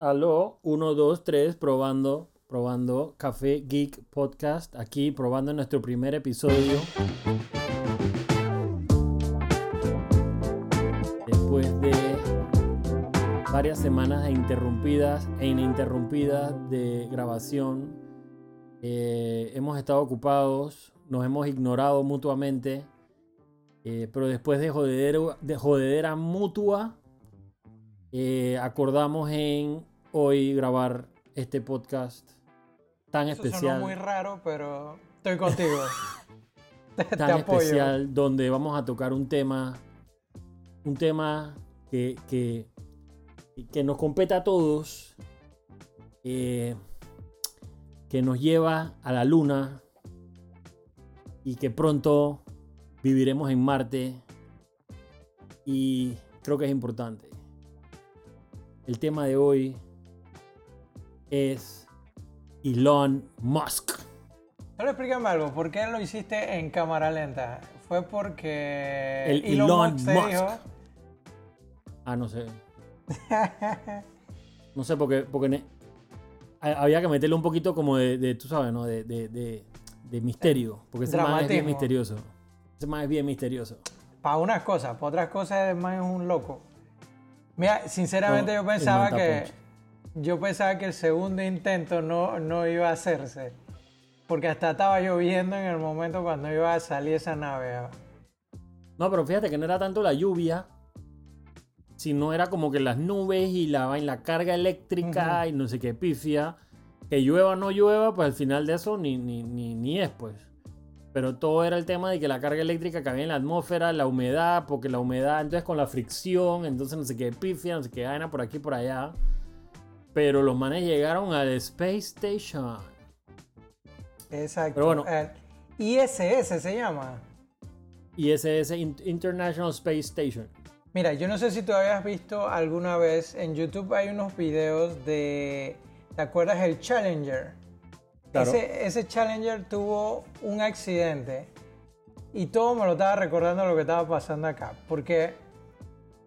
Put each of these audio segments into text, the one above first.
Aló, 1, 2, 3, probando, probando Café Geek Podcast, aquí probando nuestro primer episodio. Después de varias semanas interrumpidas e ininterrumpidas de grabación, eh, hemos estado ocupados, nos hemos ignorado mutuamente, eh, pero después de, jodedera mutua, eh, acordamos en hoy grabar este podcast tan Eso especial. muy raro, pero estoy contigo. te, te tan apoyo. especial donde vamos a tocar un tema, un tema que, que, que nos compete a todos, eh, que nos lleva a la luna y que pronto viviremos en Marte y creo que es importante. El tema de hoy es Elon Musk. Solo explícame algo, ¿por qué lo hiciste en cámara lenta? ¿Fue porque El Elon Musk te Musk. dijo? Ah, no sé. No sé, porque, porque ne- había que meterle un poquito como de, de, tú sabes, ¿no? De, de, de- de misterio. Porque ese man es bien misterioso. Ese man es bien misterioso. Para unas cosas, para otras cosas, el man es un loco. Mira, sinceramente yo pensaba que yo pensaba que el segundo intento no, no iba a hacerse. Porque hasta estaba lloviendo en el momento cuando iba a salir esa nave. ah. No, pero fíjate que no era tanto la lluvia, sino era como que las nubes y la, vaina- la carga eléctrica y no sé qué pifia. Que llueva o no llueva, pues al final de eso ni, ni, ni, ni es, pues. Pero todo era el tema de que la carga eléctrica que había en la atmósfera, la humedad, porque la humedad, entonces con la fricción, entonces no sé qué pifia, no sé qué vaina por aquí por allá. Pero los manes llegaron al Space Station. Exacto. Pero bueno. El ISS se llama. In- International Space Station. Mira, yo no sé si tú habías visto alguna vez, en YouTube hay unos videos de, ¿te acuerdas el Challenger? Claro. Ese, ese Challenger tuvo un accidente y todo me lo estaba recordando lo que estaba pasando acá, porque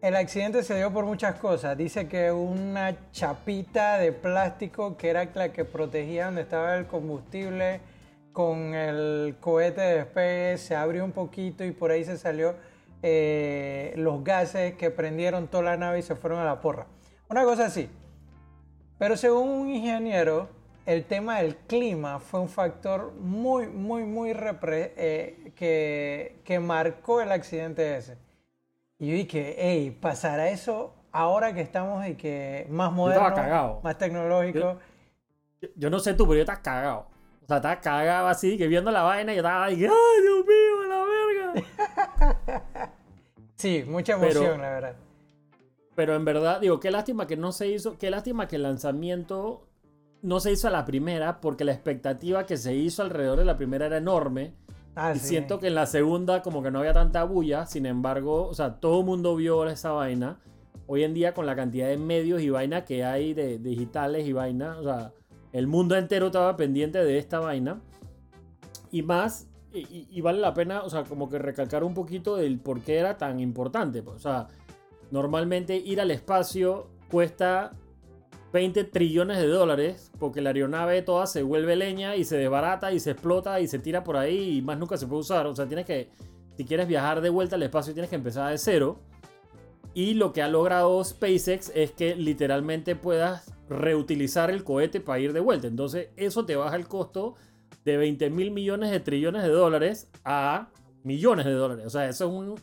el accidente se dio por muchas cosas. Dice que una chapita de plástico que era la que protegía donde estaba el combustible con el cohete de despegue se abrió un poquito y por ahí se salió eh, los gases que prendieron toda la nave y se fueron a la porra. Una cosa así. Pero según un ingeniero, el tema del clima fue un factor muy, muy, muy repre- eh, que, que marcó el accidente ese. Y yo dije, hey, ¿pasará eso ahora que estamos y que más moderno, cagado. más tecnológico? Yo- no sé tú, pero yo estaba cagado. O sea, estaba cagado así, que viendo la vaina y yo estaba ahí, ¡ay, Dios mío, la verga! Sí, mucha Pero- emoción, la verdad. Pero en verdad, digo, qué lástima que no se hizo, qué lástima que el lanzamiento no se hizo a la primera, porque la expectativa que se hizo alrededor de la primera era enorme. Ah, Y sí. siento que en la segunda como que no había tanta bulla, sin embargo, o sea, todo el mundo vio esa vaina. Hoy en día con la cantidad de medios y vaina que hay de, digitales y vaina, o sea, el mundo entero estaba pendiente de esta vaina. Y más, y, y- y vale la pena, o sea, como que recalcar un poquito del por qué era tan importante. pues, o sea, normalmente ir al espacio cuesta 20 trillones de dólares porque la aeronave toda se vuelve leña y se desbarata y se explota y se tira por ahí y más nunca se puede usar. O sea, tienes que, si quieres viajar de vuelta al espacio, tienes que empezar de cero. Y lo que ha logrado SpaceX es que literalmente puedas reutilizar el cohete para ir de vuelta. Entonces, eso te baja el costo de 20 mil millones de trillones de dólares a millones de dólares. O sea, eso es un,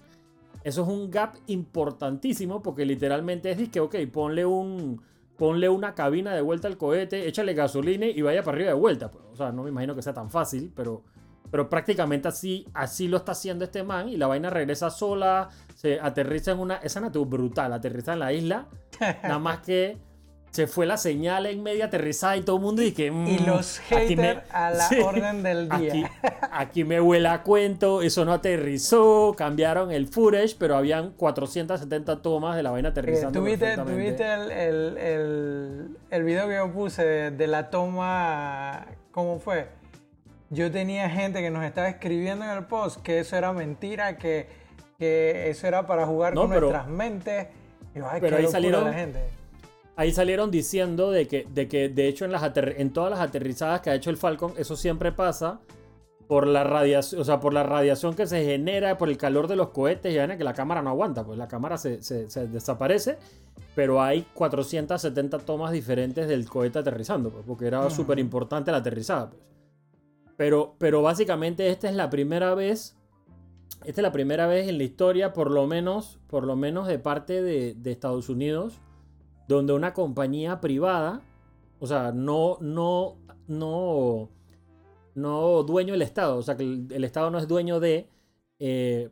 eso es un gap importantísimo porque literalmente es que, ok, ponle un, ponle una cabina de vuelta al cohete, échale gasolina y vaya para arriba de vuelta. pues. O sea, no me imagino que sea tan fácil, pero, pero prácticamente así, así lo está haciendo este man y la vaina regresa sola, se aterriza en una... Esa no brutal, aterriza en la isla, nada más que se fue la señal en media aterrizada y todo el mundo y que... Y mm, los haters a la Sí. orden del día. Aquí, aquí me huele a cuento, eso no aterrizó, cambiaron el footage, pero habían 470 tomas de la vaina Eh, aterrizando. ¿Tuviste, tuviste el, el, el, el video que yo puse de, de la toma? ¿Cómo fue? Yo tenía gente que nos estaba escribiendo en el post que eso era mentira, que, que eso era para jugar No, con pero- nuestras mentes. Y ay, pero ahí salieron- la gente. Ahí salieron diciendo de que, de que de hecho en, las en todas las aterrizadas que ha hecho el Falcon, eso siempre pasa por la radiación, o sea, por la radiación que se genera, por el calor de los cohetes, y que la cámara no aguanta, pues la cámara se, desaparece, pero hay 470 tomas diferentes del cohete aterrizando, pues, porque era súper importante la aterrizada. Pues. Pero, pero básicamente esta es la primera vez, esta es la primera vez en la historia, por lo menos, por lo menos de parte de, de Estados Unidos, donde una compañía privada, o sea, no, no, no no dueño del Estado, o sea que el, Estado no es dueño de, eh,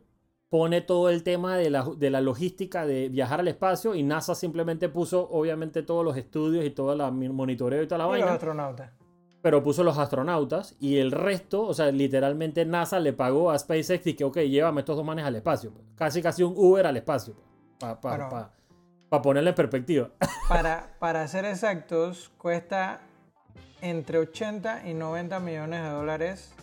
pone todo el tema de la, logística de viajar al espacio y NASA simplemente puso obviamente todos los estudios y todo el monitoreo y toda la y vaina. Los astronautas. Pero puso los astronautas y el resto, o sea, literalmente NASA le pagó a SpaceX y que, ok, llévame estos dos manes al espacio. Casi casi un Uber al espacio. Para pa, pa, ponerle en perspectiva. Para, para ser exactos, cuesta entre 80 y 90 millones de dólares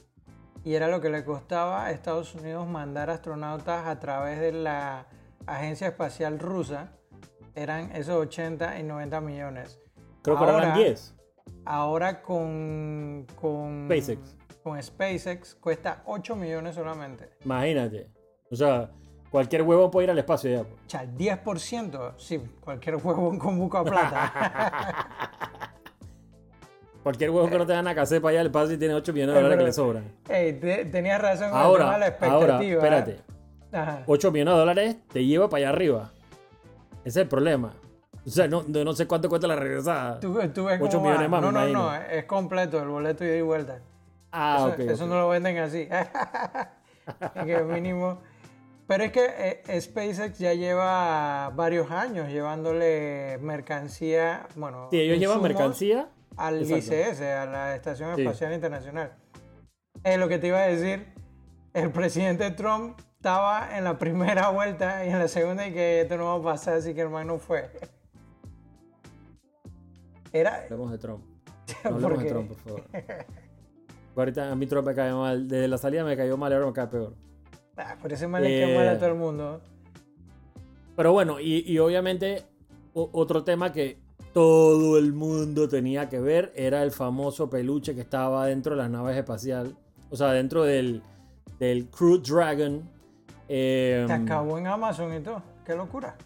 y era lo que le costaba a Estados Unidos mandar astronautas a través de la Agencia Espacial Rusa. Eran esos 80 y 90 millones. Creo que eran 10. Ahora con, con SpaceX. Con SpaceX cuesta 8 millones solamente. Imagínate. O sea, cualquier huevo puede ir al espacio ya. O sea, 10%. Sí, cualquier huevo con buco a plata. Cualquier huevo que no te dan a casa para allá, el pase y tiene 8 millones de dólares que le sobran. Ey, tenías razón con ahora, la expectativa. Ahora, espérate. 8 millones de dólares te lleva para allá arriba. Ese es el problema. O sea, no, no sé cuánto cuesta la regresada. Tú, tú ves 8 millones más, No, no, no, es completo el boleto y de vuelta. Ah, eso, ok. Eso no lo venden así. que mínimo. Pero es que eh, SpaceX ya lleva varios años llevándole mercancía. Bueno, sí, ellos llevan mercancía al ICS, a la Estación Espacial Internacional. Es lo que te iba a decir. El presidente Trump estaba en la primera vuelta y en la segunda y que esto no va a pasar, así que el man no fue. Era... Hablemos de Trump. No hablemos de Trump, por favor. Ahorita a mí Trump me cae mal. Desde la salida me cayó mal y ahora me cae peor. Ah, por ese mal cae mal a eh, todo el mundo. Pero bueno, y, y obviamente otro tema que todo el mundo tenía que ver era el famoso peluche que estaba dentro de las naves espaciales. O sea, dentro del, del Crew Dragon. Eh, acabó en Amazon y todo. Qué locura.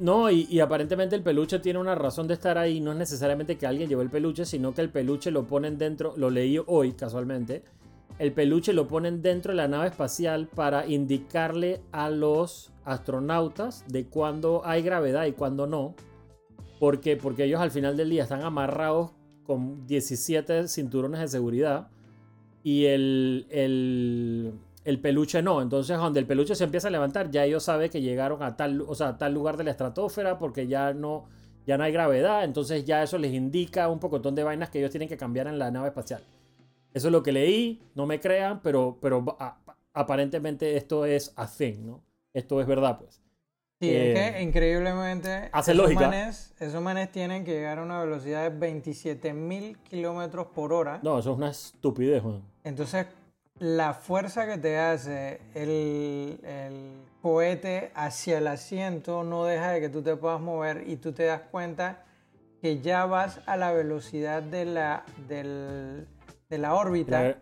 No, y, aparentemente el peluche tiene una razón de estar ahí. No es necesariamente que alguien llevó el peluche, sino que el peluche lo ponen dentro. Lo leí hoy casualmente. El peluche lo ponen dentro de la nave espacial para indicarle a los astronautas de cuándo hay gravedad y cuándo no. Porque, porque ellos al final del día están amarrados con 17 cinturones de seguridad y el, el, peluche no. Entonces, cuando el peluche se empieza a levantar, ya ellos saben que llegaron a tal, o sea, tal lugar de la estratosfera porque ya no, ya no hay gravedad. Entonces, ya eso les indica un pocotón de vainas que ellos tienen que cambiar en la nave espacial. Eso es lo que leí, no me crean, pero, pero aparentemente esto es a thing, ¿no? Esto es verdad, pues. Sí, es que eh, increíblemente hace esos, Manes, esos manes tienen que llegar a una velocidad de 27.000 kilómetros por hora. No, eso es una estupidez, Juan. Entonces, la fuerza que te hace el, cohete hacia el asiento no deja de que tú te puedas mover y tú te das cuenta que ya vas a la velocidad de la, de la órbita.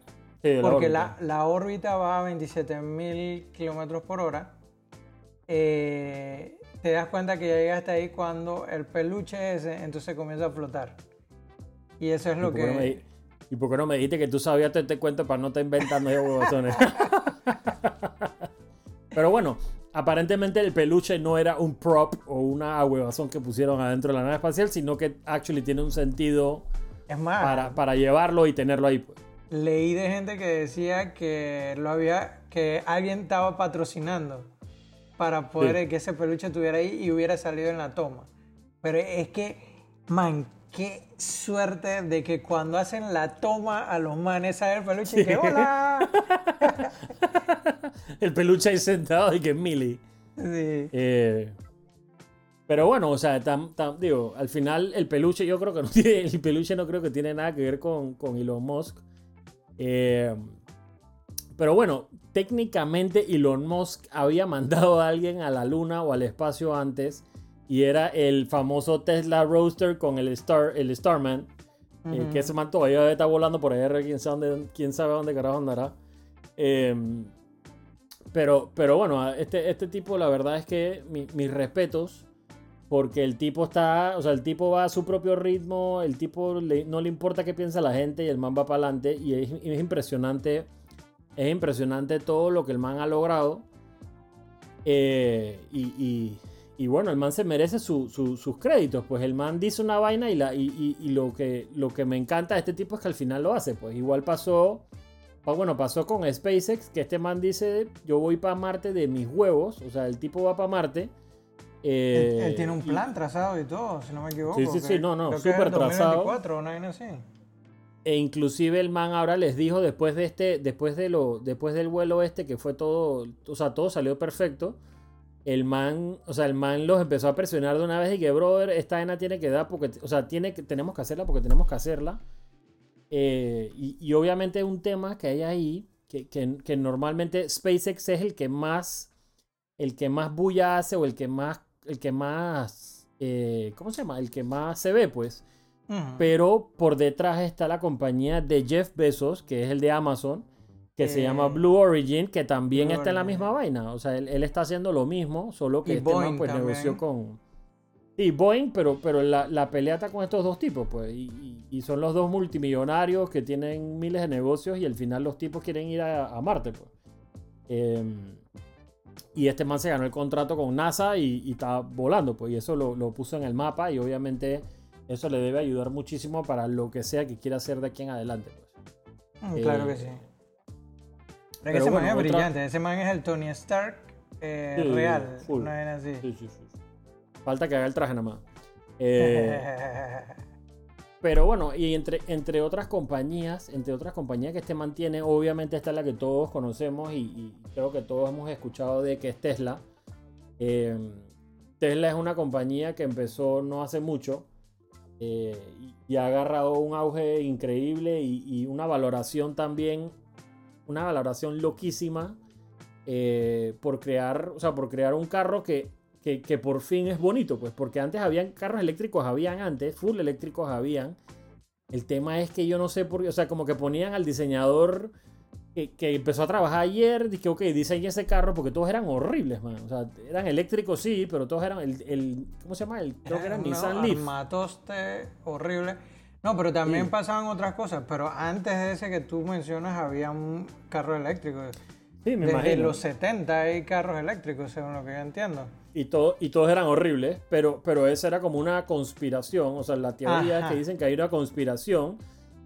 porque La, la órbita va a 27.000 kilómetros por hora eh, te das cuenta que ya llegaste ahí cuando el peluche ese entonces comienza a flotar. Y eso es lo que... ¿Y por qué no me dijiste que tú sabías te este cuento para no estar inventando huevones? Pero bueno, aparentemente el peluche no era un prop o una huevazón que pusieron adentro de la nave espacial, sino que actually tiene un sentido es más, para, para llevarlo y tenerlo ahí. Pues. Leí de gente que decía que lo había, que alguien estaba patrocinando para poder que ese peluche estuviera ahí y hubiera salido en la toma. Pero es que, man, qué suerte de que cuando hacen la toma a los manes sale el peluche y que ¡Hola! el peluche ahí sentado y que es Millie. Sí. Eh, pero bueno, o sea, digo, al final el peluche yo creo que no tiene, el peluche no creo que tiene nada que ver con, con Elon Musk. Eh, pero bueno, técnicamente Elon Musk había mandado a alguien a la luna o al espacio antes y era el famoso Tesla Roadster con el, Star, el Starman. eh, que ese man todavía está volando por ahí, quién sabe dónde, quién sabe dónde carajo andará. Em, pero, pero bueno, este, este tipo, la verdad es que mi- mis respetos, porque el tipo está, o sea, el tipo va a su propio ritmo, el tipo le- no le importa qué piensa la gente y el man va para adelante y es, es impresionante, es impresionante todo lo que el man ha logrado. Eh, y, y- y bueno, el man se merece su- su- sus créditos, pues el man dice una vaina y, la, y, y- lo, que, lo que me encanta de este tipo es que al final lo hace, pues igual pasó, bueno, pasó con SpaceX, que este man dice, yo voy para Marte de mis huevos, o sea, el tipo va para Marte. Él, eh, él tiene un y- plan trazado y todo, si no me equivoco. Sí, sí, sí, no, no, súper trazado. 2024, una vaina así. E inclusive el man ahora les dijo después de este, después de lo, después del vuelo este que fue todo, o sea, todo salió perfecto. El man, o sea, el man los empezó a presionar de una vez y que, brother, esta vaina tiene que dar porque, o sea, tiene que, tenemos que hacerla porque tenemos que hacerla. Eh, y, y obviamente un tema que hay ahí, que, que- que normalmente SpaceX es el que más, el que más bulla hace o el que más, el que más, eh, ¿cómo se llama? El que más se ve, pues. Pero por detrás está la compañía de Jeff Bezos, que es el de Amazon, que se llama Blue Origin, que también Blue está en la misma vaina. O sea, él, él está haciendo lo mismo, solo que Y este man pues también. negoció con... Sí, Boeing, pero, pero la, la pelea está con estos dos tipos, pues. Y, y- y son los dos multimillonarios que tienen miles de negocios y al final los tipos quieren ir a, a Marte, pues. Em, y este man se ganó el contrato con NASA y, y está volando, pues. Y eso lo, lo puso en el mapa y obviamente eso le debe ayudar muchísimo para lo que sea que quiera hacer de aquí en adelante, pues. Mm, Claro eh, que sí. Pero, pero ese man es otra- brillante. Ese man es el Tony Stark eh, Sí, real. full. Así. Sí, sí, sí. Falta que haga el traje nada más. Eh, Pero bueno, y entre, entre otras compañías, entre otras compañías que este mantiene, obviamente esta es la que todos conocemos y, creo que todos hemos escuchado de que es Tesla. Eh, Tesla es una compañía que empezó no hace mucho eh, y, ha agarrado un auge increíble y, y una valoración también, una valoración loquísima eh, por crear, o sea, por crear un carro que, que, que por fin es bonito, pues, porque antes habían carros eléctricos, habían antes, full eléctricos habían. El tema es que yo no sé por qué, o sea, como que ponían al diseñador que, que empezó a trabajar ayer, dije, ok, diseñé ese carro, porque todos eran horribles, man. O sea, eran eléctricos, sí, pero todos eran el, el ¿cómo se llama? El, creo que era Un Nissan Leaf. armatoste horrible. No, pero también Sí. pasaban otras cosas. Pero antes de ese que tú mencionas, había un carro eléctrico. Sí, me Desde imagino. los 70 hay carros eléctricos, según lo que yo entiendo. Y, todo, y todos eran horribles, pero, pero esa era como una conspiración. O sea, la teoría es que dicen que hay una conspiración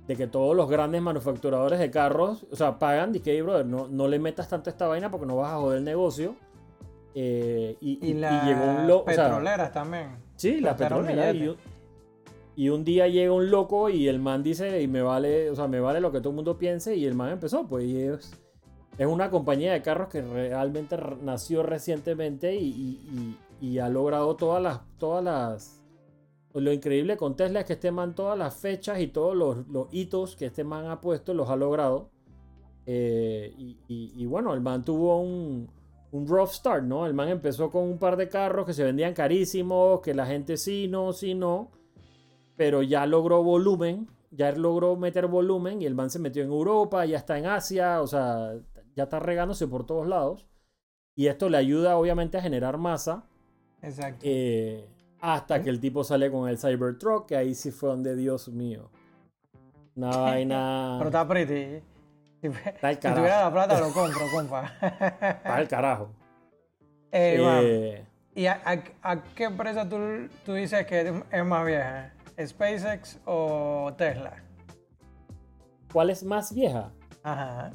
de que todos los grandes manufacturadores de carros, o sea, pagan y que, "Hey, brother, no, no le metas tanto a esta vaina porque no vas a joder el negocio. Eh, y, Y, y- y las llegó un loco. petroleras también. sí, la gastaron petrolera. Y, un- y un día llega un loco y el man dice, y me vale, o sea, me vale lo que todo el mundo piense. Y el man empezó, pues, y es una compañía de carros que realmente nació recientemente y, y- ha logrado todas las, todas las... Lo increíble con Tesla es que este man todas las fechas y todos los, hitos que este man ha puesto los ha logrado. Eh, y bueno, el man tuvo un, un rough start, ¿no? El man empezó con un par de carros que se vendían carísimos, que la gente sí, no, sí, no. Pero ya logró volumen, ya logró meter volumen y el man se metió en Europa, ya está en Asia, o sea, ya está regándose por todos lados. Y esto le ayuda obviamente a generar masa. Exacto. eh, hasta que el tipo sale con el Cybertruck, que ahí sí fue donde, Dios mío. Una vaina. Pero está pretty. Si, Está el si carajo. tuviera la plata, lo compro, compa. Está el carajo. Eh, Eh, ¿Y a, a- a qué empresa tú, tú dices que es más vieja? ¿SpaceX o Tesla? ¿Cuál es más vieja? Ajá.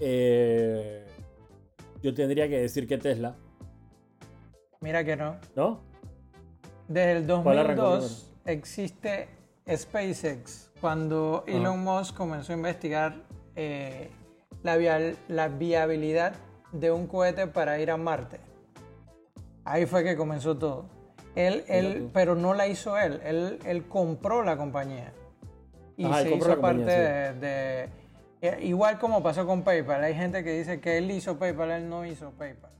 Eh, yo tendría que decir que Tesla, Mira que no. ¿no? Desde el ¿Cuál arrancó 2002 existe SpaceX, cuando Ajá. Elon Musk comenzó a investigar eh, la, vial- la viabilidad de un cohete para ir a Marte. Ahí fue que comenzó todo. Él, él, pero no la hizo él, él, él compró la compañía. Y Ajá, se compró hizo la parte compañía, de, de- Igual como pasó con PayPal, hay gente que dice que él hizo PayPal, él no hizo PayPal.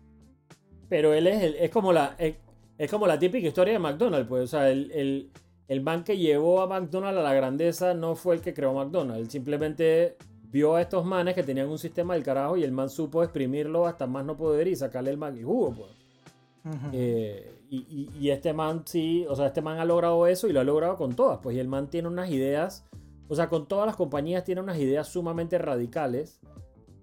Pero él es, el- es como la. Es, Es como la típica historia de McDonald's, pues. O sea, el, el, el man que llevó a McDonald's a la grandeza no fue el que creó McDonald's. Simplemente vio a estos manes que tenían un sistema del carajo y el man supo exprimirlo hasta más no poder y sacarle el, el jugo, pues. Eh, y, y, este man sí, o sea, este man ha logrado eso y lo ha logrado con todas, pues. Y el man tiene unas ideas, o sea, con todas las compañías tiene unas ideas sumamente radicales,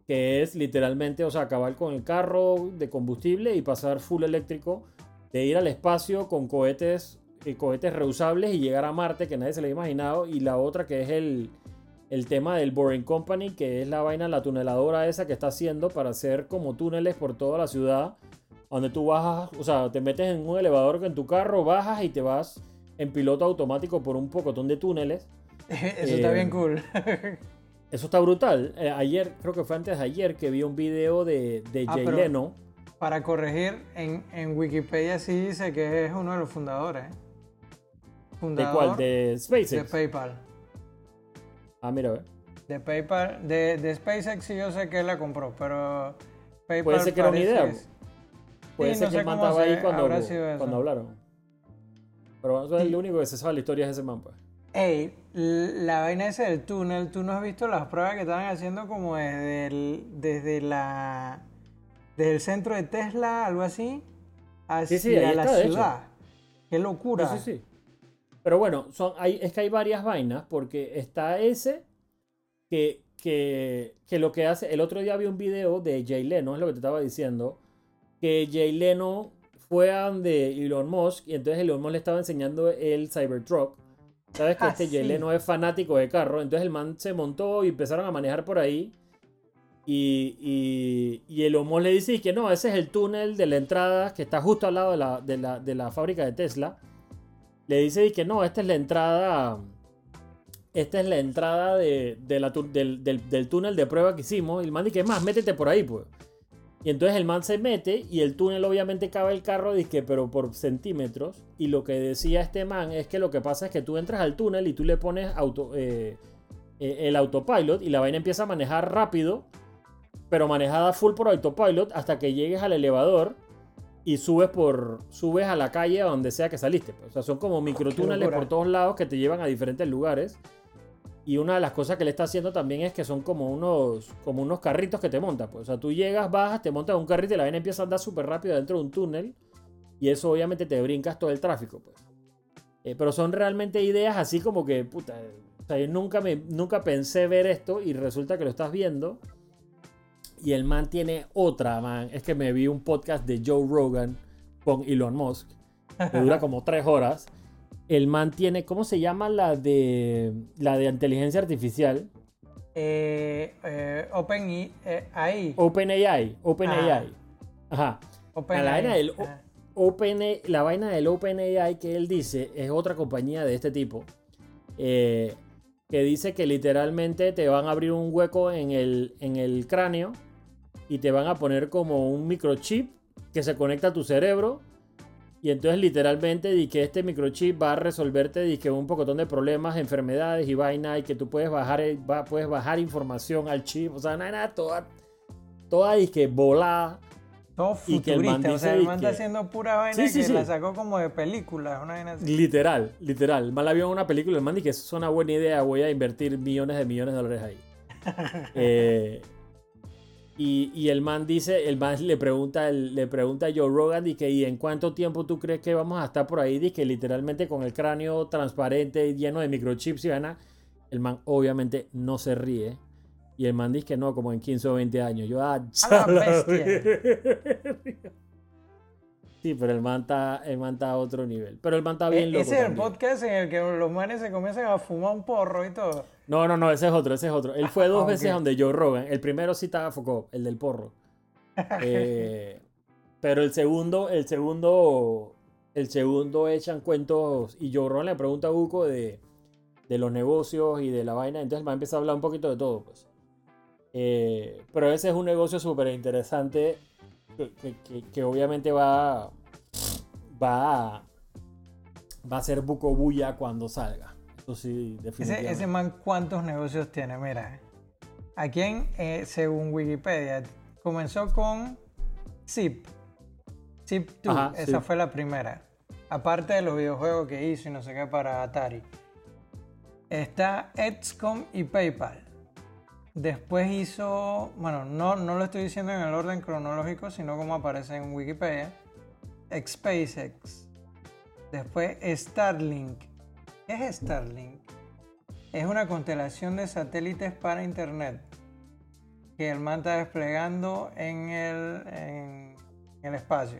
que es literalmente, o sea, acabar con el carro de combustible y pasar full eléctrico, de ir al espacio con cohetes, eh, cohetes reusables y llegar a Marte, que nadie se lo ha imaginado. Y la otra que es el, tema del Boring Company, que es la vaina, la tuneladora esa que está haciendo para hacer como túneles por toda la ciudad donde tú bajas, o sea, te metes en un elevador en tu carro, bajas y te vas en piloto automático por un pocotón de túneles. Eso está bien eh, cool. eso está brutal. Eh, ayer, creo que fue antes de ayer, que vi un video de, de ah, Jay Leno. Para corregir, en, en, Wikipedia sí dice que es uno de los fundadores. ¿De cuál? ¿De SpaceX? De PayPal. Ah, mira, ve. De PayPal, de, de SpaceX sí yo sé que él la compró, pero PayPal Puede ser que era una idea. Puede ser que el man estaba ahí cuando, cuando hablaron. Pero eso es el único que se sabe la historia de ese man, pues. Ey, la vaina esa del túnel, ¿tú no has visto las pruebas que estaban haciendo como desde el, desde la desde el centro de Tesla, algo así, hacia sí, sí, la ciudad? Qué locura. Sí, sí, sí. Pero bueno, son, hay, es que hay varias vainas, porque está ese que, que, que lo que hace. El otro día vi un video de Jay Leno, es lo que te estaba diciendo, que Jay Leno fue a donde Elon Musk y entonces Elon Musk le estaba enseñando el Cybertruck. Sabes que ah, este Jay Leno es fanático de carro, entonces el man se montó y empezaron a manejar por ahí. Y, y, y Elon Musk le dice que no, ese es el túnel de la entrada que está justo al lado de la, de la, de la fábrica de Tesla. Le dice que no, esta es la entrada. Esta es la entrada de, la, del, del, del, túnel de prueba que hicimos. Y el man dice, más, métete por ahí, pues. Y entonces el man se mete y el túnel obviamente cabe el carro, que pero por centímetros. Y lo que decía este man es que lo que pasa es que tú entras al túnel y tú le pones auto, eh, eh, el autopilot y la vaina empieza a manejar rápido, pero manejada full por autopilot hasta que llegues al elevador y subes por subes a la calle a donde sea que saliste. O sea, son como microtúneles por todos lados que te llevan a diferentes lugares. Y una de las cosas que le está haciendo también es que son como unos, como unos carritos que te montas. Pues. O sea, tú llegas, bajas, te montas un carrito y la vaina empieza a andar súper rápido dentro de un túnel. Y eso obviamente te brincas todo el tráfico. Pues. Eh, pero son realmente ideas así como que, puta, o sea, yo nunca, me, nunca pensé ver esto y resulta que lo estás viendo. Y el man tiene otra, man. Es que me vi un podcast de Joe Rogan con Elon Musk. Que dura como tres horas el man tiene, ¿cómo se llama la de la de inteligencia artificial? Eh, eh, Open eh, AI. Open AI. Open AI. Ajá. Open la, vaina del, Open, la vaina del Open AI que él dice es otra compañía de este tipo. que dice que literalmente te van a abrir un hueco en el, en el cráneo y te van a poner como un microchip que se conecta a tu cerebro y entonces literalmente di que este microchip va a resolverte di que un pocotón de problemas, enfermedades y vaina y que tú puedes bajar, puedes bajar información al chip. O sea, nada, nada toda, toda y que volada. Todo futurista, y que el man o sea, el man está haciendo pura vaina que la sacó como de película, una vaina así. Literal, literal. El man la vio en una película, el man dice que es una buena idea, voy a invertir millones de millones de dólares ahí. eh, y, el man dice, el man le pregunta, le pregunta a Joe Rogan, y que, ¿y en cuánto tiempo tú crees que vamos a estar por ahí? Dice que literalmente con el cráneo transparente, lleno de microchips y van El man obviamente no se ríe. Y el man dice que no, como en 15 o 20 años. Yo, ah, Sí, pero el man, está, el man está a otro nivel. Pero el man está bien e-, loco. Ese es el podcast en el que los manes se comienzan a fumar un porro y todo. No, no, no, ese es otro, ese es otro. Él fue dos veces donde Joe Rogan. El primero sí estaba Foucault, el del porro. Eh, pero el segundo, el segundo, el segundo echan cuentos y Joe Rogan le pregunta a Buco de, de los negocios y de la vaina. Entonces va a empezar a hablar un poquito de todo, pues. Eh, pero ese es un negocio súper interesante que, obviamente va, va, va a ser Buco Buya cuando salga sí, definitivamente. Ese, man, ¿cuántos negocios tiene? Mira, aquí en, eh, según Wikipedia, comenzó con Zip. Zip 2, esa fue la primera. aparte de los videojuegos que hizo y no sé qué para Atari, está XCOM y PayPal. Después hizo, bueno, no, no lo estoy diciendo en el orden cronológico, sino como aparece en Wikipedia, SpaceX. Después Starlink. ¿Qué es Starlink? Es una constelación de satélites para Internet que el man está desplegando en el, en el espacio.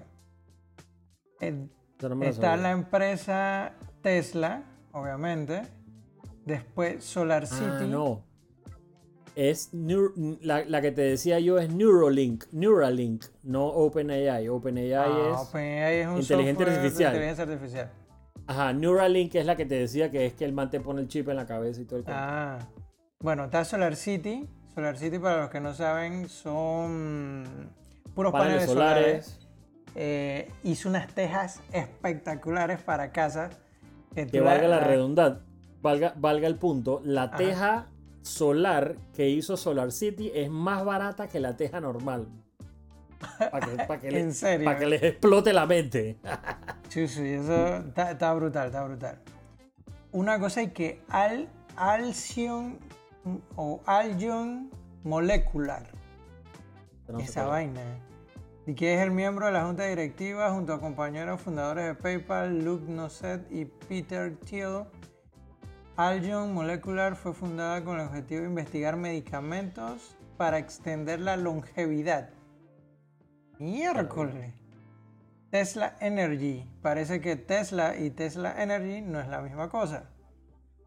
está la empresa Tesla, obviamente. Después Solar ah, City. no. Es la, que te decía yo es Neuralink, Neuralink, no OpenAI. OpenAI ah, es, OpenAI es un inteligencia artificial. inteligencia artificial. Ajá, Neuralink es la que te decía que es que el man te pone el chip en la cabeza y todo el Ah, bueno, está Solar City. Solar City, para los que no saben, son puros paneles, solares. Eh, hizo unas tejas espectaculares para casas. Que, valga la, redundad, valga, valga el punto, la teja solar que hizo Solar City es más barata que la teja normal. Para que, ¿En serio? Para que les explote la mente. sí, sí, eso está, brutal, está brutal. Una cosa es que Al, Alcyon o Algion Molecular. Esa vaina. Y que es el miembro de la junta directiva junto a compañeros fundadores de PayPal, Luke Nosset y Peter Thiel Algion Molecular fue fundada con el objetivo de investigar medicamentos para extender la longevidad. Miércoles. Tesla Energy. Parece que Tesla y Tesla Energy no es la misma cosa.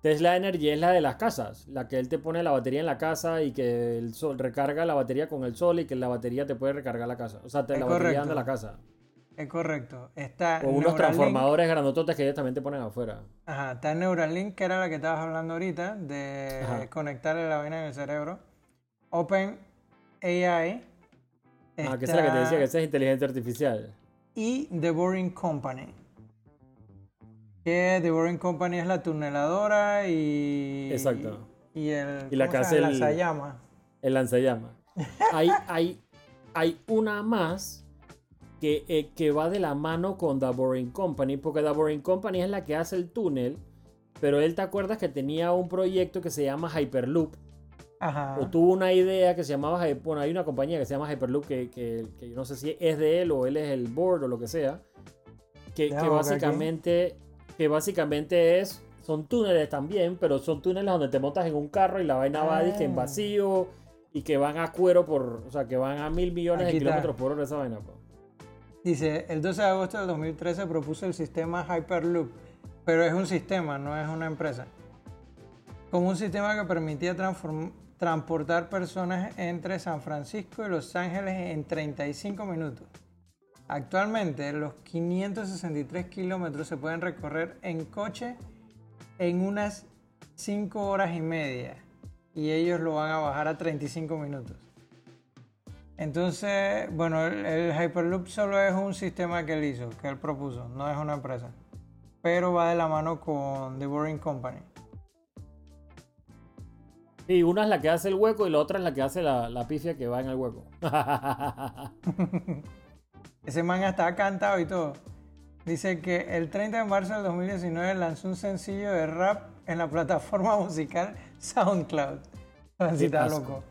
Tesla Energy es la de las casas, la que él te pone la batería en la casa y que el sol recarga la batería con el sol y que la batería te puede recargar la casa. O sea, te la batería anda la casa. Es correcto. Está o unos transformadores grandototes que ellos también te ponen afuera. Ajá, está Neuralink, que era la que estabas hablando ahorita, de conectarle la vaina en el cerebro. Open AI. Ah, que es la que te decía que es inteligencia artificial. Y The Boring Company. Que The Boring Company es la tuneladora y. Exacto. Y el. Y la que hace el lanzallamas. El lanzallamas. hay, hay, hay una más que, que, va de la mano con The Boring Company, porque The Boring Company es la que hace el túnel, pero él te acuerdas que tenía un proyecto que se llama Hyperloop. Ajá. O tuvo una idea que se llamaba, bueno, hay una compañía que se llama Hyperloop que, que, que no sé si es de él o él es el board o lo que sea, que, que básicamente, que básicamente es, son túneles también, pero son túneles donde te montas en un carro y la vaina va en ah. vacío y que van a cuero por, o sea, que van a mil millones de kilómetros por hora esa vaina. Pues. Dice, el 12 de agosto del 2013 propuso el sistema Hyperloop, pero es un sistema, no es una empresa. Como un sistema que permitía transportar personas entre San Francisco y Los Ángeles en 35 minutos. Actualmente los 563 kilómetros se pueden recorrer en coche en unas 5 horas y media y ellos lo van a bajar a 35 minutos. Entonces, bueno, el, Hyperloop solo es un sistema que él hizo, que él propuso, no es una empresa. Pero va de la mano con The Boring Company. Sí, una es la que hace el hueco y la otra es la que hace la, la pifia que va en el hueco. Ese man está cantado y todo. Dice que el 30 de marzo del 2019 lanzó un sencillo de rap en la plataforma musical SoundCloud. Así está loco.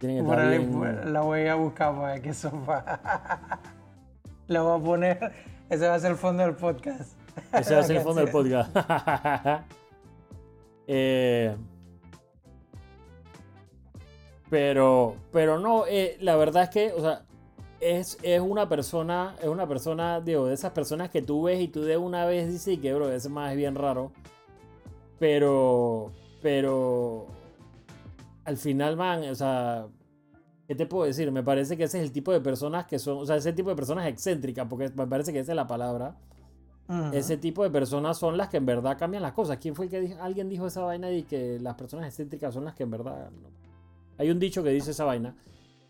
La voy a buscar para que sofá. La voy a poner. Ese va a ser el fondo del podcast. Ese va a ser el fondo del podcast. Eh, pero, pero no, eh, la verdad es que, o sea, es, es, una persona, es una persona, digo, de esas personas que tú ves y tú de una vez dices que, bro, ese más es bien raro. Pero, pero, al final, man, o sea, ¿qué te puedo decir? Me parece que ese es el tipo de personas que son, o sea, ese tipo de personas excéntricas, porque me parece que esa es la palabra. Ese tipo de personas son las que en verdad cambian las cosas. ¿Quién fue el que dijo? Alguien dijo esa vaina y que las personas excéntricas son las que en verdad... Hay un dicho que dice esa vaina.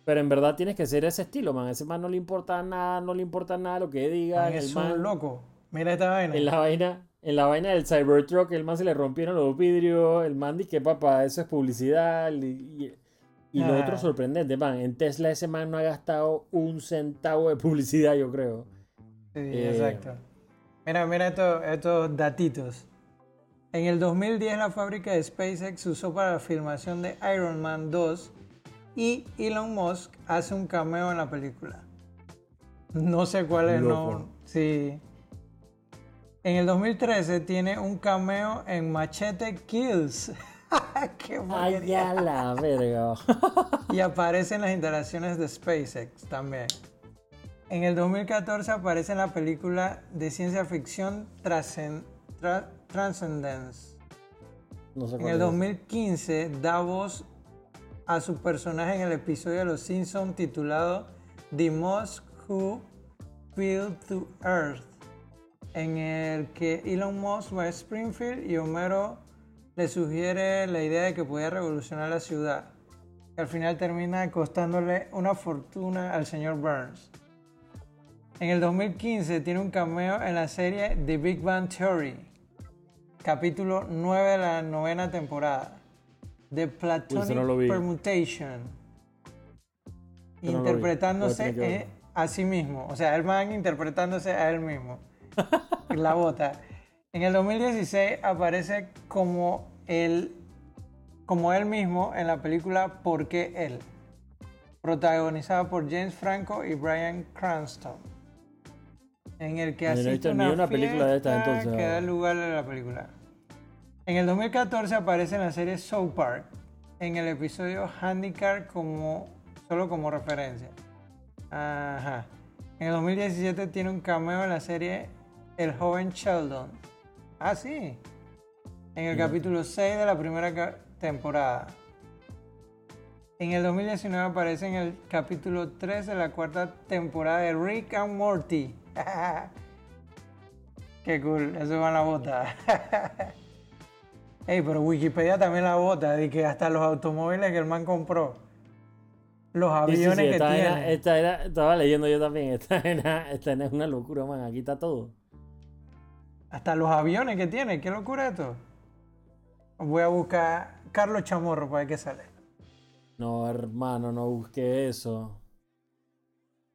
Pero en verdad tienes que ser ese estilo, man. Ese man no le importa nada, no le importa nada lo que diga. Es un loco. Mira esta vaina. En la vaina, en la vaina del Cybertruck, el man se le rompieron los vidrios, el man dice que papá, eso es publicidad. Y, y, lo otro sorprendente, man, en Tesla ese man no ha gastado un centavo de publicidad, yo creo. Sí, Eh, exacto. Mira, mira estos, estos datitos. En el 2010 la fábrica de SpaceX se usó para la filmación de Iron Man 2 y Elon Musk hace un cameo en la película. No sé cuál es, no. Sí. En el 2013 tiene un cameo en Machete Kills. ¡Qué Ay, ya la verga. Y aparece en las instalaciones de SpaceX también. En el 2014 aparece en la película de ciencia ficción Transcen- Tra- Transcendence. No sé En el es. 2015 da voz a su personaje en el episodio de Los Simpsons titulado The Most Who Built to Earth, en el que Elon Musk va a Springfield y Homero le sugiere la idea de que podía revolucionar la ciudad, que al final termina costándole una fortuna al señor Burns. En el 2015 tiene un cameo en la serie The Big Bang Theory, capítulo 9 de la novena temporada. The Platonic no. Permutation. Interpretándose eh, a sí mismo. O sea, el man interpretándose a él mismo. la bota. En el 2016 aparece como él, como él mismo en la película ¿Por qué él? Protagonizada por James Franco y Brian Cranston. En el que no asiste ni una, una película de entonces, que da ahora. lugar a la película. En el 2014 aparece en la serie South Park, en el episodio Handicap como, solo como referencia. Ajá. En el 2017 tiene un cameo en la serie El joven Sheldon. Ah, sí. En el capítulo 6 de la primera temporada. En el 2019 aparece en el capítulo 3 de la cuarta temporada de Rick and Morty. Qué cool, eso va en la bota. Ey, pero Wikipedia también la bota, de que hasta los automóviles que el man compró, los Sí, sí, sí, aviones que tiene. era- esta era- estaba leyendo yo también. Esta era, esta era una locura, man. Aquí está todo. Hasta los aviones que tiene, qué locura esto. Voy a buscar Carlos Chamorro para ver qué sale. No, hermano, no busqué eso.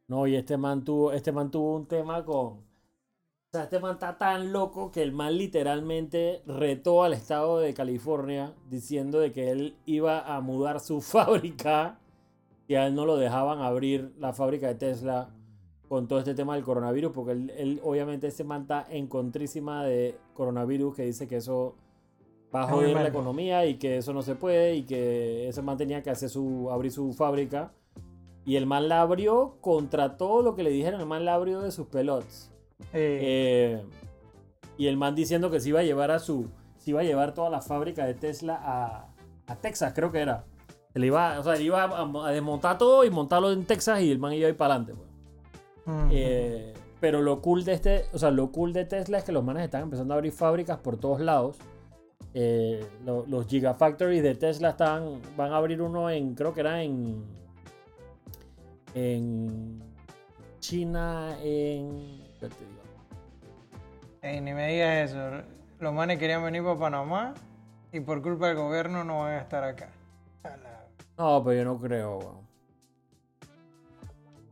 No, y este man tuvo, este un tema con. O sea, este man está tan loco que el man literalmente retó al estado de California diciendo de que él iba a mudar su fábrica y a él no lo dejaban abrir la fábrica de Tesla con todo este tema del coronavirus, porque él, él, obviamente ese man está en contrísima de coronavirus que dice que eso va a joder la economía y que eso no se puede y que ese man tenía que hacer su, abrir su fábrica. Y el man la abrió contra todo lo que le dijeron, el man la abrió de sus pelots. Eh, Eh, y el man diciendo que se iba a llevar a su. Se iba a llevar toda la fábrica de Tesla a, a Texas, creo que era. Le iba, o sea, le iba a, a desmontar todo y montarlo en Texas y el man iba a ir para adelante. ujú. Eh, pero lo cool de este, o sea, lo cool de Tesla es que los manes están empezando a abrir fábricas por todos lados. Eh, lo- los Gigafactories de Tesla están, van a abrir uno en, creo que era en, en China, en, ¿qué te digo? Ey, ni me digas eso. Los manes querían venir para Panamá y por culpa del gobierno no van a estar acá. A la- No, pero yo no creo, weón.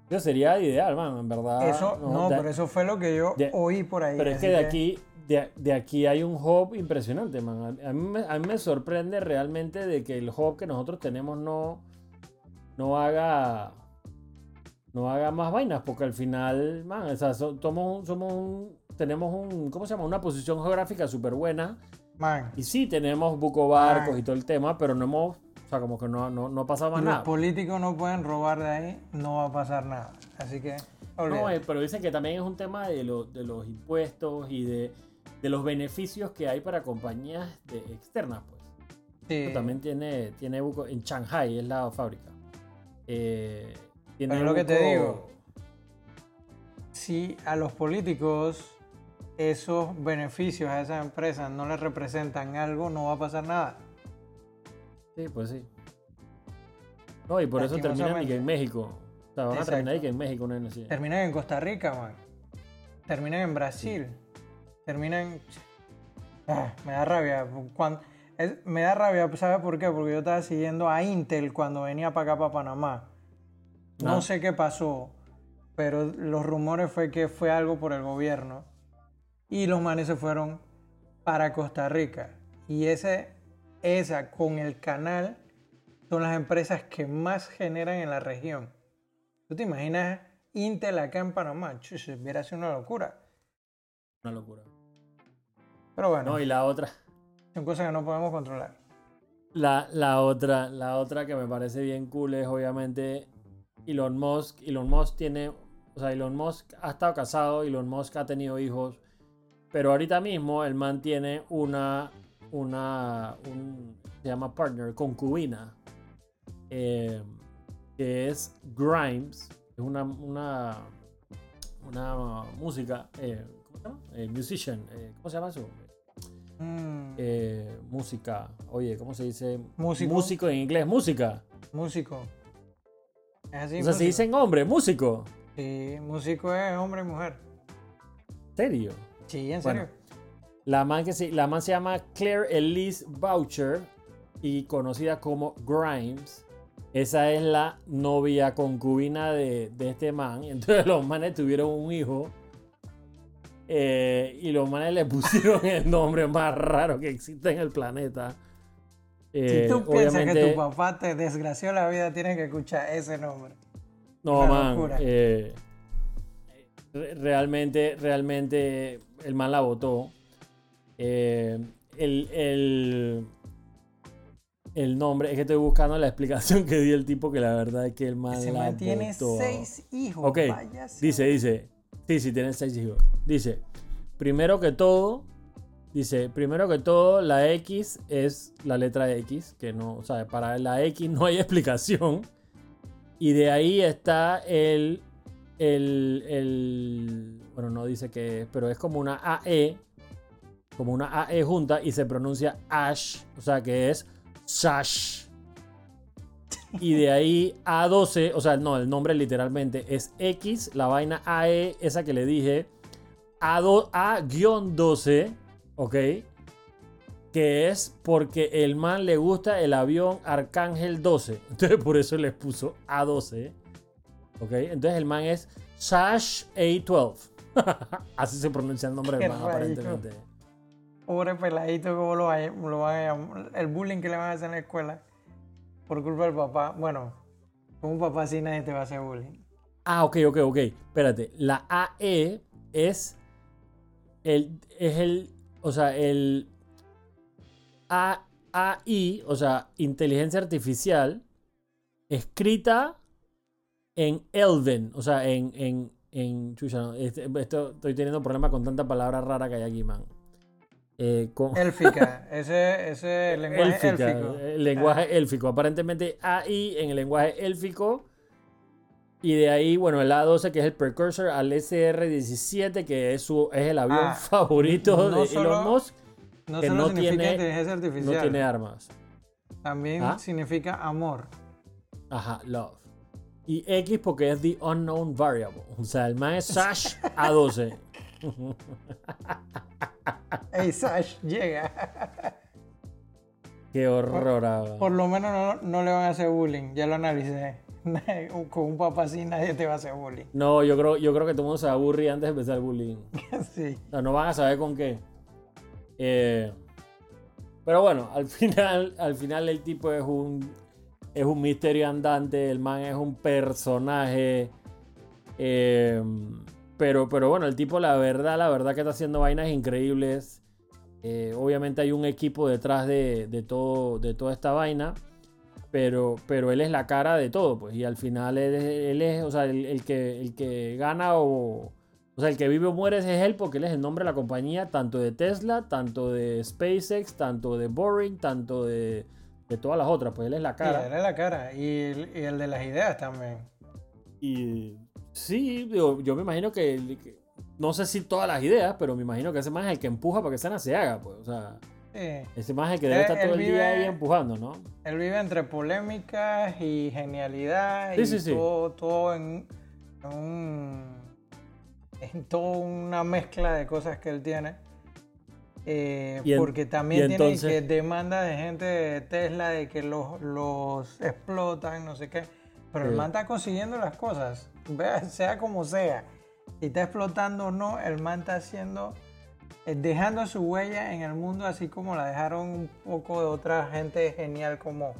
Eso sería ideal, man, en verdad. Eso, no, de- pero eso fue lo que yo de- oí por ahí. Pero es que de aquí, de, de aquí hay un hub impresionante, man. A, a mí me, a mí me sorprende realmente de que el hub que nosotros tenemos no, no haga no haga más vainas, porque al final, man, o sea, so- somos, somos un- tenemos un, ¿cómo se llama? Una posición geográfica súper buena. Man, Y sí, tenemos buco barcos Ah. y todo el tema, pero no hemos, o sea, como que no, no, no pasa más los nada. políticos no pueden robar de ahí, no va a pasar nada. Así que, No, olvídate. eh, pero dicen que también es un tema de, lo- de los impuestos y de, de los beneficios que hay para compañías de- externas, pues. Sí. También tiene, tiene buco en Shanghai, es la fábrica. Eh, tiene Pero lo que te digo. si a los políticos esos beneficios a esas empresas no les representan algo, no va a pasar nada. Sí, pues sí. No, y por eso terminan en México. O sea, van a terminar en México no es así. Terminan en Costa Rica, man. Terminan en Brasil. Terminan. Ah, me da rabia. Cuando... es- me da rabia, ¿sabes por qué? Porque yo estaba siguiendo a Intel cuando venía para acá, para Panamá. No Ah. sé qué pasó. pero los rumores fue que fue algo por el gobierno. Y los manes se fueron para Costa Rica. Y ese, esa con el canal son las empresas que más generan en la región. ¿Tú te imaginas Intel acá en Panamá? Chus, hubiera sido una locura. Una locura. Pero bueno, No, y la otra. son cosas que no podemos controlar. La, la otra, la otra que me parece bien cool es obviamente Elon Musk. Elon Musk tiene, o sea, Elon Musk ha estado casado, Elon Musk ha tenido hijos, pero ahorita mismo el man tiene una, una, un, se llama partner, concubina, eh, que es Grimes, es una, una, una música, eh, ¿cómo se llama? Eh, musician, ¿cómo se llama eso? Mm, Eh, música. Oye, ¿cómo se dice? Músico. Músico en inglés, música. músico. Es así. o sea, músico. se dicen hombre, músico. Sí, músico es hombre y mujer. ¿Serio? Sí, en Bueno. serio. La man, que se, la man se llama Claire Elise Boucher y conocida como Grimes. Esa es la novia concubina de, de este man. Entonces los manes tuvieron un hijo. Eh, y los manes le pusieron el nombre más raro que existe en el planeta. Eh, si tú piensas que tu papá te desgració la vida, tienes que escuchar ese nombre. No, Una man. eh, re- realmente, realmente el man la votó. Eh, el, el, el nombre, es que estoy buscando la explicación que dio el tipo, que la verdad es que el man Ese la man tiene votó. seis hijos. Ok. Dice, dice. Sí, sí, tiene seis hijos. Dice, primero que todo, dice, primero que todo, la X es la letra X, que no, o sea, para la X no hay explicación. Y de ahí está el, el, el, bueno, no dice que es, pero es como una AE, como una AE junta y se pronuncia Ash, o sea, que es Sash. Y de ahí A12, o sea, no, el nombre literalmente es X, la vaina AE, esa que le dije, A2 A-12, ¿ok? Que es porque el man le gusta el avión Arcángel 12. Entonces por eso les puso A12. ¿Ok? Entonces el man es Sash A12. Así se pronuncia el nombre del man, aparentemente. Pobre peladito, ¿cómo lo, va- lo van a llamar? El bullying que le van a hacer en la escuela por culpa del papá. Bueno, con un papá así nadie te va a hacer bullying. Ah, ok, ok, ok. Espérate. La AE es el, es el, o sea, el AI, o sea, inteligencia artificial, escrita en Elven, o sea, en, en, en chucha, no, este- esto, estoy teniendo problemas con tanta palabra rara que hay aquí, man. Eh, con, Élfica, ese, ese lenguaje élfico. el lenguaje élfico. Aparentemente AI en el lenguaje élfico. Y de ahí, bueno, el A12 que es el precursor al SR-17 que es, su, es el avión Ah, favorito no de solo Elon Musk. No que solo no significa tiene- inteligencia No artificial, tiene armas. también ¿Ah? significa amor. Ajá, love. Y X porque es the unknown variable. O sea, el man es Sash A12. Ey, Sash, llega. Qué horror. ah. Por lo menos no, no le van a hacer bullying, ya lo analicé. Con un papá así nadie te va a hacer bullying. No, yo creo, yo creo que todo el mundo se aburre antes de empezar el bullying. sí. O sea, no van a saber con qué. Eh, pero bueno, al final, al final el tipo es un, es un misterio andante. El man es un personaje. eh, pero, pero bueno, el tipo, la verdad, la verdad que está haciendo vainas increíbles. Eh, obviamente hay un equipo detrás de, de todo, de toda esta vaina. Pero, pero él es la cara de todo, pues. Y al final él, es- él es, o sea, el, el que, el que gana o, o sea, el que vive o muere es él porque él es el nombre de la compañía, tanto de Tesla, tanto de SpaceX, tanto de Boring, tanto de, de todas las otras. Pues él es la Sí, cara. él es la cara. Y el, y el de las ideas también. Y sí, digo, yo me imagino que, que- no sé si todas las ideas, pero me imagino que ese más es el que empuja para que esa se haga, pues. O sea, Sí. ese más es el que debe estar todo él el día ahí empujando, ¿no? Él vive entre polémicas y genialidad Sí, y sí, todo, todo en, en un- en toda una mezcla de cosas que él tiene. Eh, en- porque también tiene que demanda de gente de Tesla de que los, los explotan, no sé qué. Pero el man está consiguiendo las cosas, sea como sea. Si está explotando o no, el man está haciendo, eh, dejando su huella en el mundo así como la dejaron un poco de otra gente genial como,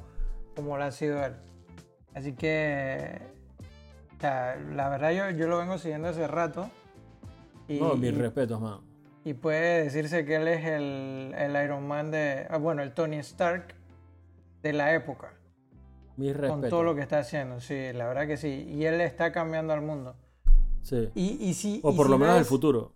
como lo ha sido él. Así que, o sea, la verdad yo, yo lo vengo siguiendo hace rato. Y, No, mis respetos, man. y puede decirse que él es el, el Iron Man de, ah, bueno, el Tony Stark de la época. Mis Con respetos. todo lo que está haciendo, sí, la verdad que sí. Y él está cambiando al mundo. Sí. Y, y si, O y por si lo menos el ves- futuro.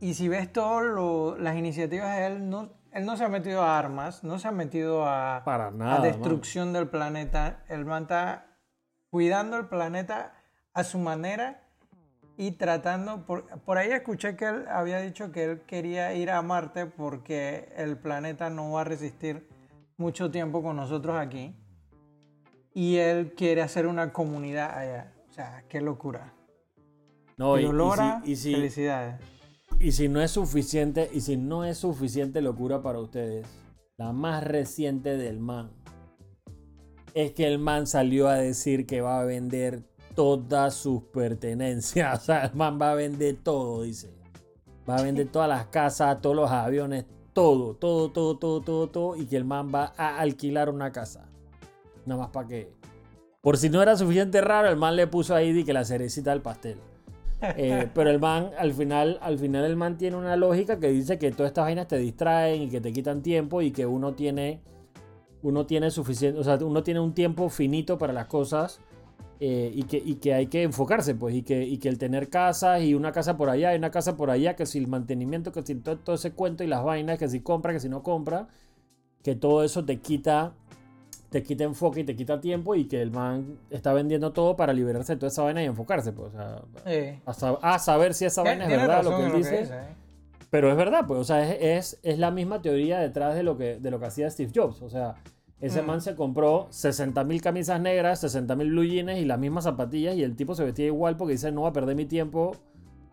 Y si ves todas las iniciativas de él, no, él no se ha metido a armas, no se ha metido a, Para a nada. man. destrucción del planeta. El man está cuidando el planeta a su manera y tratando. Por, por ahí escuché que él había dicho que él quería ir a Marte porque el planeta no va a resistir mucho tiempo con nosotros aquí. Y él quiere hacer una comunidad allá. O sea, qué locura. No, si, y, si, felicidades. y si no es suficiente, y si no es suficiente locura para ustedes, la más reciente del man es que el man salió a decir que va a vender todas sus pertenencias. O sea, el man va a vender todo, dice. Va a vender todas las casas, todos los aviones, todo, todo, todo, todo, todo, todo. Y que el man va a alquilar una casa. Nada más para que. Por si no era suficiente raro, el man le puso ahí di que la cerecita del pastel. Eh, pero el man, al final, al final el man tiene una lógica que dice que todas estas vainas te distraen y que te quitan tiempo y que uno tiene, uno tiene suficiente, o sea, uno tiene un tiempo finito para las cosas eh, y, que, y que hay que enfocarse, pues, y que, y que el tener casas y una casa por allá y una casa por allá, que si el mantenimiento, que si todo, todo ese cuento y las vainas, que si compra, que si no compra, que todo eso te quita te quita enfoque y te quita tiempo y que el man está vendiendo todo para liberarse de toda esa vaina y enfocarse, pues, o sea, Sí. a, sab- a saber si esa vaina es verdad lo que él dice. ¿eh? Pero es verdad, pues, o sea, es, es, es la misma teoría detrás de lo que, de lo que hacía Steve Jobs. O sea, ese Mm. man se compró 60.000 camisas negras, 60.000 blue jeans y las mismas zapatillas y el tipo se vestía igual porque dice, no voy a perder mi tiempo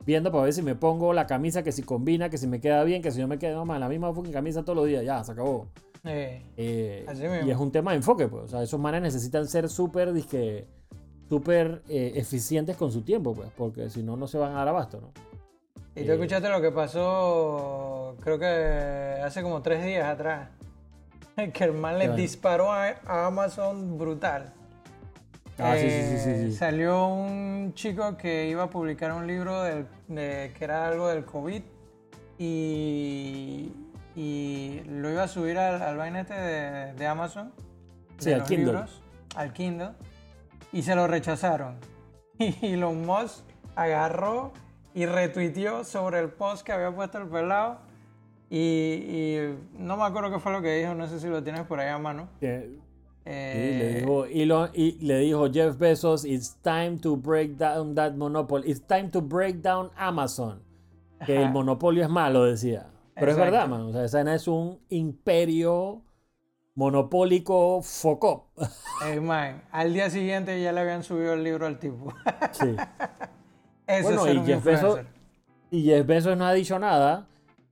viendo para ver si me pongo la camisa, que si combina, que si me queda bien, que si no me queda mal, la misma fucking camisa todos los días, ya, se acabó. Eh, y es un tema de enfoque, pues. O sea, esos manes necesitan ser súper, dizque, súper eh, eficientes con su tiempo, pues, porque si no, no se van a dar abasto, ¿no? Y tú Eh, escuchaste lo que pasó, creo que hace como tres días atrás. Que el man le Claro. disparó a, a Amazon brutal. Ah, sí, sí, sí, sí, Eh, sí. Salió un chico que iba a publicar un libro del- de, que era algo del COVID y, y lo iba a subir al, al vaina este de, de Amazon. Sí, de al los Kindle. libros, al Kindle. Y se lo rechazaron. Y Elon Musk agarró y retuiteó sobre el post que había puesto el pelado. Y, y no me acuerdo qué fue lo que dijo, no sé si lo tienes por ahí a mano. Eh, le, dijo, Elon- y le dijo Jeff Bezos, it's time to break down that monopoly. It's time to break down Amazon. Que el Ajá. monopolio es malo, decía. Pero es verdad, man. O sea, esa vaina es un imperio monopólico focop. Eh, man, al día siguiente ya le habían subido el libro al tipo. sí. Eso Bueno, y Jeff Bezos-. Y Jeff Bezos no ha dicho nada,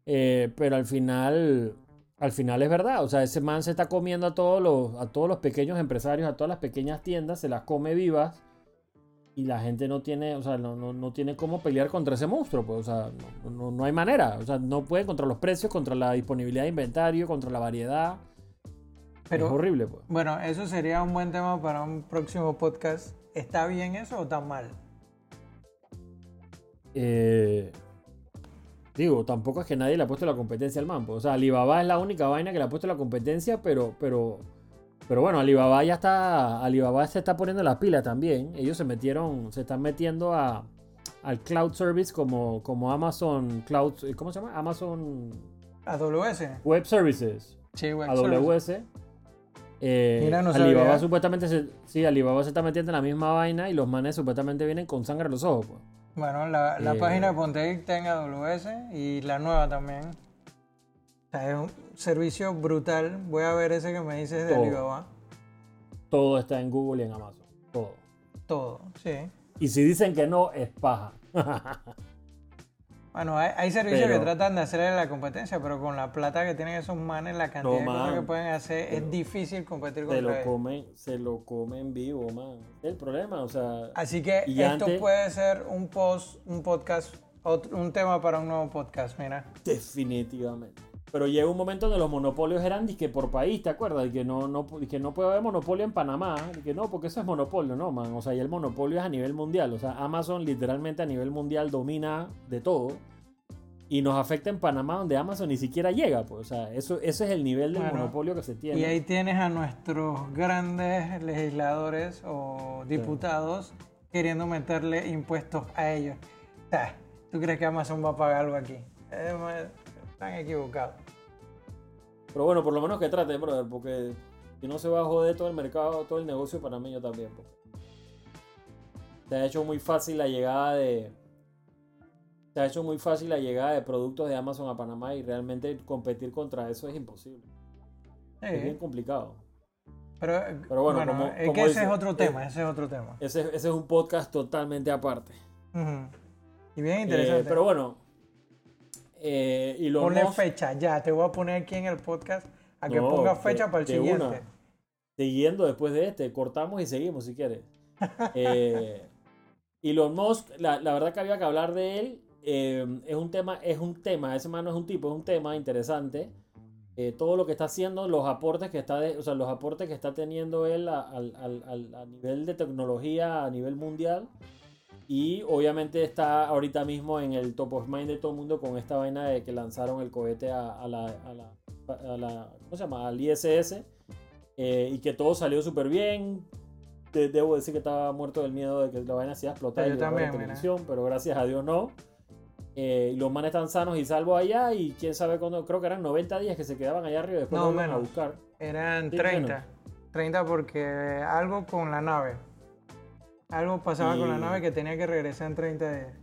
eh, pero al final, al final es verdad. O sea, ese man se está comiendo a todos los, a todos los pequeños empresarios, a todas las pequeñas tiendas, se las come vivas. Y la gente no tiene, o sea, no, no, no tiene cómo pelear contra ese monstruo, pues, o sea, no, no- no hay manera. O sea, no puede contra los precios, contra la disponibilidad de inventario, contra la variedad. Pero- es horrible, pues. Bueno, eso sería un buen tema para un próximo podcast. ¿Está bien eso o está mal? Eh, digo, tampoco es que nadie le ha puesto la competencia al man. pues. O sea, Alibaba es la única vaina que le ha puesto la competencia, pero, pero, pero bueno, Alibaba ya está, Alibaba se está poniendo las pilas también. Ellos se metieron, se están metiendo a, al cloud service como, como Amazon Cloud, ¿cómo se llama? Amazon AWS. Web Services, Sí, web service. AWS. Eh, Mira, no Alibaba sabía. supuestamente se, sí, Alibaba se está metiendo en la misma vaina y los manes supuestamente vienen con sangre en los ojos. Pues. Bueno, la, la Eh, página de Pontevic está en AWS y la nueva también. O sea, es un servicio brutal. Voy a ver ese que me dices de Todo. Alibaba. Todo está en Google y en Amazon. Todo. Todo, sí. Y si dicen que no, es paja. Bueno, hay, hay servicios Pero- que tratan de hacerle la competencia, pero con la plata que tienen esos manes, la cantidad de cosas man. que pueden hacer, Pero- es difícil competir contra lo ellos. comen, se lo comen vivo, man. Es el problema, o sea, Así que esto antes- puede ser un post, un podcast, otro- un tema para un nuevo podcast, mira. definitivamente. Pero llega un momento donde los monopolios eran que por país, ¿te acuerdas? Que no, no, que no puede haber monopolio en Panamá. Que no, porque eso es monopolio, no, man. O sea, y el monopolio es a nivel mundial. O sea, Amazon literalmente a nivel mundial domina de todo. Y nos afecta en Panamá, donde Amazon ni siquiera llega. Pues, o sea, eso, ese es el nivel del Bueno, monopolio que se tiene. Y ahí tienes a nuestros grandes legisladores o diputados queriendo meterle impuestos a ellos. ¿tú crees que Amazon va a pagar algo aquí? Eh, Están equivocados. Pero bueno, por lo menos que trate, brother, porque si no se va a joder todo el mercado, todo el negocio para mí yo también. pues. Se ha hecho muy fácil la llegada de. Se ha hecho muy fácil la llegada de productos de Amazon a Panamá y realmente competir contra eso es imposible. Sí, Es bien complicado. pero, Pero bueno, bueno, como- es como que ese dice, es otro eh, tema, ese es otro tema. Ese, ese es un podcast totalmente aparte. Y bien Eh, interesante. pero bueno. Eh, y Ponle fecha, ya, te voy a poner aquí en el podcast a que ponga fecha para el siguiente. Siguiendo después de este, cortamos y seguimos si quieres. Eh, Elon Musk, la, la verdad que había que hablar de él. eh, es un tema, es un tema, ese man no es un tipo, es un tema interesante. Eh, todo lo que está haciendo, los aportes que está, de- o sea, los aportes que está teniendo él a, al- al- a nivel de tecnología a nivel mundial. Y obviamente está ahorita mismo en el top of mind de todo el mundo con esta vaina de que lanzaron el cohete a, a la, a la- a la- ¿cómo se llama? Al ISS. eh, y que todo salió súper bien. De- debo decir que estaba muerto del miedo de que la vaina se iba a explotar y yo en también, mira. televisión, pero gracias a Dios no. Eh, y los manes están sanos y salvos allá y quién sabe cuándo, creo que eran 90 días que se quedaban allá arriba y después No, iban a menos. buscar. Eran Sí, 30. 30 porque algo con la nave. Algo pasaba con la nave que tenía que regresar en 30 días.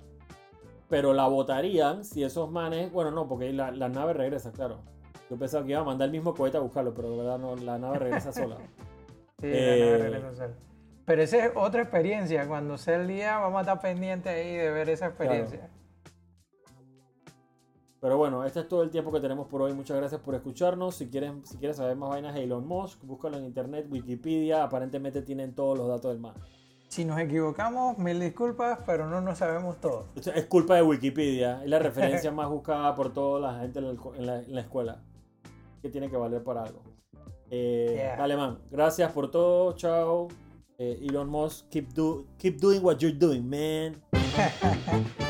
Pero la votarían si esos manes, bueno, no, porque la, la nave regresa, claro. Yo pensaba que iba a mandar el mismo cohete a buscarlo, pero de verdad no, la nave regresa sola. Sí, Eh, la nave regresa sola. Pero esa es otra experiencia. Cuando sea el día, vamos a estar pendientes ahí de ver esa experiencia. Pero bueno, este es todo el tiempo que tenemos por hoy. Muchas gracias por escucharnos. Si quieren, si quieres saber más vainas de Elon Musk, búscalo en internet, Wikipedia. Aparentemente tienen todos los datos del man. Si nos equivocamos, mil disculpas, pero no nos sabemos todo. Es culpa de Wikipedia. Es la referencia más buscada por toda la gente en la, en la- escuela. Que tiene que valer para algo. Eh, Yeah. Dale, man. Gracias por todo. Chao. Eh, Elon Musk, keep, do, keep doing what you're doing, man.